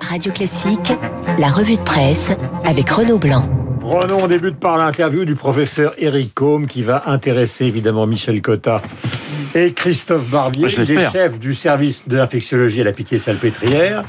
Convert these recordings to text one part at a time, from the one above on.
Radio Classique, la revue de presse avec Renaud Blanc. Renaud, on débute par l'interview du professeur Eric Combe qui va intéresser évidemment Michel Cotta et Christophe Barbier, les chefs du service de l'infectiologie à la Pitié-Salpêtrière.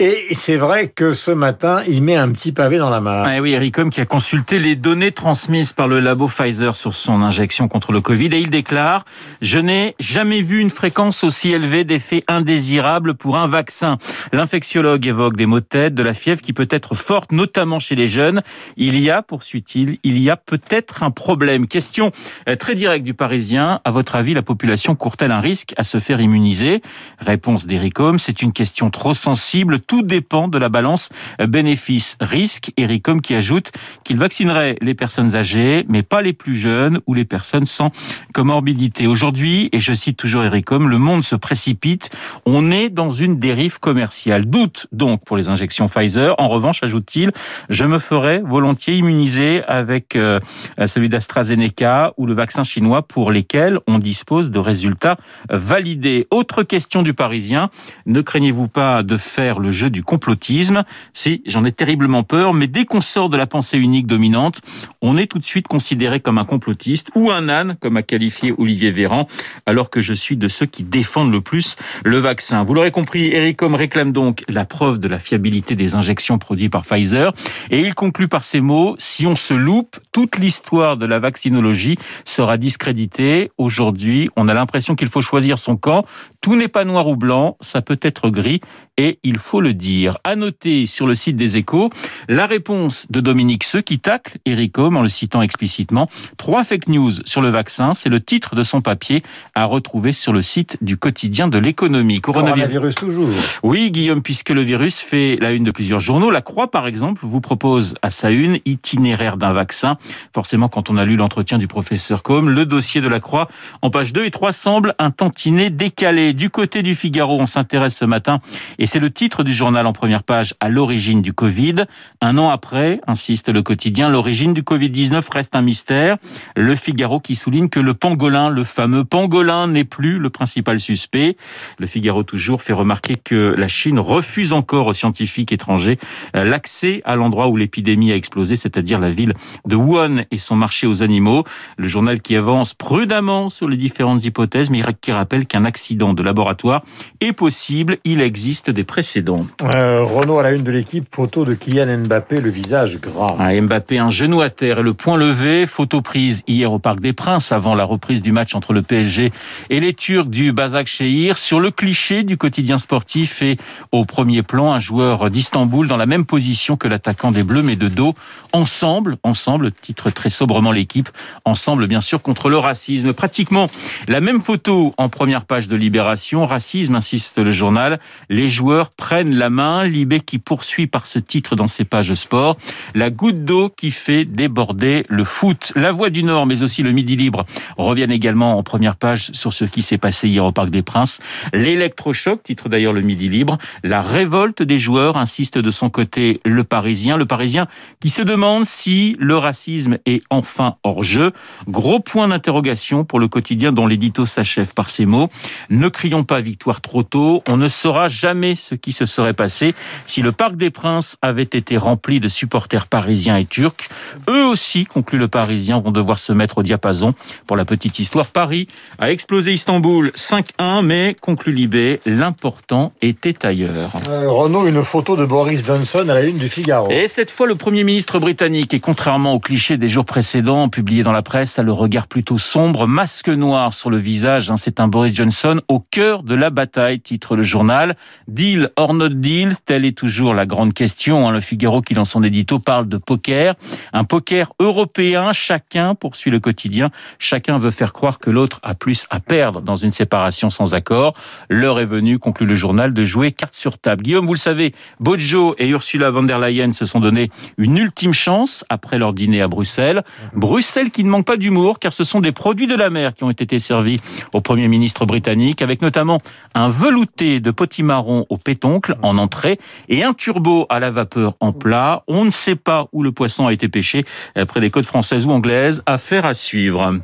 Et c'est vrai que ce matin, il met un petit pavé dans la mare. Ah oui, Eric Homme qui a consulté les données transmises par le labo Pfizer sur son injection contre le Covid et il déclare « Je n'ai jamais vu une fréquence aussi élevée d'effets indésirables pour un vaccin. L'infectiologue évoque des maux de tête, de la fièvre qui peut être forte, notamment chez les jeunes. Il y a, poursuit-il, il y a peut-être un problème. Question euh, très directe du Parisien. À votre avis, la population court-elle un risque à se faire immuniser? Réponse d'Eric Homme, c'est une question trop sensible. Tout dépend de la balance bénéfice-risque. Eric Homme qui ajoute qu'il vaccinerait les personnes âgées, mais pas les plus jeunes ou les personnes sans comorbidité. Aujourd'hui, et je cite toujours Eric Homme, le monde se précipite. On est dans une dérive commerciale. Doute donc pour les injections Pfizer. En revanche, ajoute-t-il, je me ferais volontiers immuniser avec euh, celui d'AstraZeneca ou le vaccin chinois pour lesquels on dispose de résultats validés. Autre question du Parisien. Ne craignez-vous pas de faire le jeu du complotisme Si, j'en ai terriblement peur, mais dès qu'on sort de la pensée unique dominante, on est tout de suite considéré comme un complotiste ou un âne, comme a qualifié Olivier Véran, alors que je suis de ceux qui défendent le plus le vaccin. Vous l'aurez compris, Eric Homme réclame donc la preuve de la fiabilité des injections produites par Pfizer et il conclut par ces mots, si on se loupe, toute l'histoire de la vaccinologie sera discréditée. Aujourd'hui, on a l'impression qu'il faut choisir son camp. Tout n'est pas noir ou blanc, ça peut être gris et il faut dire. À noter sur le site des Échos la réponse de Dominique Seux qui tacle Eric Homme en le citant explicitement. Trois fake news sur le vaccin, c'est le titre de son papier à retrouver sur le site du quotidien de l'économie. Coronavirus. Coronavirus toujours. Oui, Guillaume, puisque le virus fait la une de plusieurs journaux. La Croix, par exemple, vous propose à sa une itinéraire d'un vaccin. Forcément, quand on a lu l'entretien du professeur Combe, le dossier de la Croix en page 2 et 3 semble un tantinet décalé. Du côté du Figaro, on s'intéresse ce matin, et c'est le titre du journal en première page, à l'origine du Covid. Un an après, insiste le quotidien, l'origine du Covid-19 reste un mystère. Le Figaro qui souligne que le pangolin, le fameux pangolin, n'est plus le principal suspect. Le Figaro toujours fait remarquer que la Chine refuse encore aux scientifiques étrangers euh, l'accès à l'endroit où l'épidémie a explosé, c'est-à-dire la ville de Wuhan et son marché aux animaux. Le journal qui avance prudemment sur les différentes hypothèses, mais qui rappelle qu'un accident de laboratoire est possible. Il existe des précédents. Euh, Renaud à la une de l'équipe, photo de Kylian Mbappé, le visage gras. Ah, Mbappé, un genou à terre et le poing levé. Photo prise hier au Parc des Princes avant la reprise du match entre le PSG et les Turcs du Bazak Shehir. Sur le cliché du quotidien sportif et au premier plan, un joueur d'Istanbul dans la même position que l'attaquant des Bleus, mais de dos. Ensemble, ensemble, titre très sobrement l'équipe. Ensemble, bien sûr, contre le racisme. Pratiquement la même photo en première page de Libération. Racisme, insiste le journal. Les joueurs prennent la main. Libé qui poursuit par ce titre dans ses pages sport. La goutte d'eau qui fait déborder le foot. La Voix du Nord, mais aussi le Midi Libre reviennent également en première page sur ce qui s'est passé hier au Parc des Princes. L'électrochoc, titre d'ailleurs le Midi Libre. La révolte des joueurs, insiste de son côté le Parisien. Le Parisien qui se demande si le racisme est enfin hors jeu. Gros point d'interrogation pour le quotidien dont l'édito s'achève par ces mots. Ne crions pas victoire trop tôt. On ne saura jamais ce qui se serait passé si le Parc des Princes avait été rempli de supporters parisiens et turcs. Eux aussi, conclut le Parisien, vont devoir se mettre au diapason. Pour la petite histoire, Paris a explosé Istanbul 5-1, mais, conclut Libé, l'important était ailleurs. Euh, Renaud, une photo de Boris Johnson à la une du Figaro. Et cette fois, le Premier ministre britannique, et contrairement aux clichés des jours précédents publiés dans la presse, a le regard plutôt sombre, masque noir sur le visage. hein. C'est un Boris Johnson au cœur de la bataille, titre le journal. Deal or not deal, telle est toujours la grande question. hein. Le Figaro, qui dans son édito parle de poker. Un poker européen, chacun, poursuit le quotidien, chacun veut faire croire que l'autre a plus à perdre dans une séparation sans accord. L'heure est venue, conclut le journal, de jouer carte sur table. Guillaume, vous le savez, Bojo et Ursula von der Leyen se sont donné une ultime chance après leur dîner à Bruxelles. Bruxelles qui ne manque pas d'humour car ce sont des produits de la mer qui ont été servis au Premier ministre britannique avec notamment un velouté de potimarron au pétoncle en entrée et un turbo à la vapeur en plat. On ne sait pas où le poisson a été pêché près des côtes françaises ou anglaises. Affaire à suivre.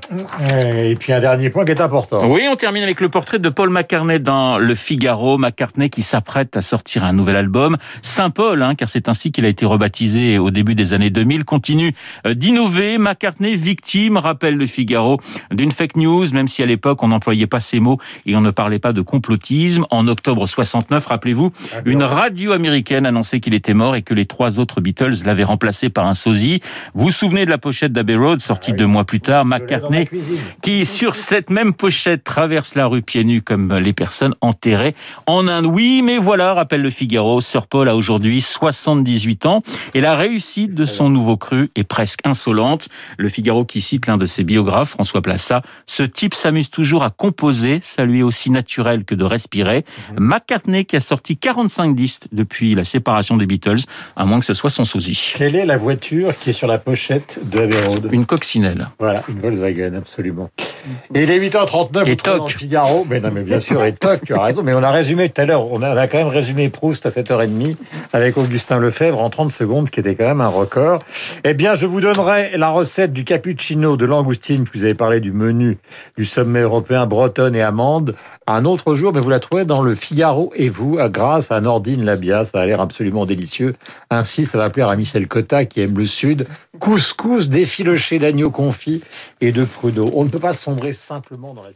Et puis un dernier point qui est important. Oui, on termine avec le portrait de Paul McCartney dans Le Figaro. McCartney qui s'apprête à sortir un nouvel album. Saint-Paul, hein, car c'est ainsi qu'il a été rebaptisé au début des années 2000, continue euh, d'innover. McCartney victime, rappelle Le Figaro, d'une fake news, même si à l'époque on n'employait pas ces mots et on ne parlait pas de complotisme. En octobre 69, rappelez-vous, une radio américaine annonçait qu'il était mort et que les trois autres Beatles l'avaient remplacé par un sosie. Vous vous souvenez de la pochette d'Abbey Road, sortie ah deux mois plus tard, McCartney, qui sur cette même pochette traverse la rue pieds nus comme les personnes enterrées en Inde. Oui, mais voilà, rappelle le Figaro, Sir Paul a aujourd'hui 78 ans et la réussite de son nouveau cru est presque insolente. Le Figaro qui cite l'un de ses biographes, François Plassa, ce type s'amuse toujours à composer, ça lui est aussi naturel que de respirer. Mhm. McCartney qui a sorti 45 disques depuis la séparation des Beatles, à moins que ce soit son sosie. Quelle est la voiture qui est sur la pochette de Abbey Road Une coccinelle. Voilà, une Volkswagen, absolument. Et il est 8h39, et toc. Figaro. Mais non, mais bien sûr, et toc, tu as raison. Mais on a résumé tout à l'heure, on a, quand même résumé Proust à 7h30 avec Augustin Lefebvre en 30 secondes, ce qui était quand même un record. Eh bien, je vous donnerai la recette du cappuccino de langoustine, que vous avez parlé du menu du sommet européen bretonne et amande, un autre jour, mais vous la trouvez dans le Figaro et vous, grâce à Nordine Labia. Ça a l'air absolument délicieux. Ainsi, ça va plaire à Michel Cotta, qui aime le Sud. Couscous, défiloché d'agneau confit et de prud'eau. On ne peut pas sombrer simplement dans la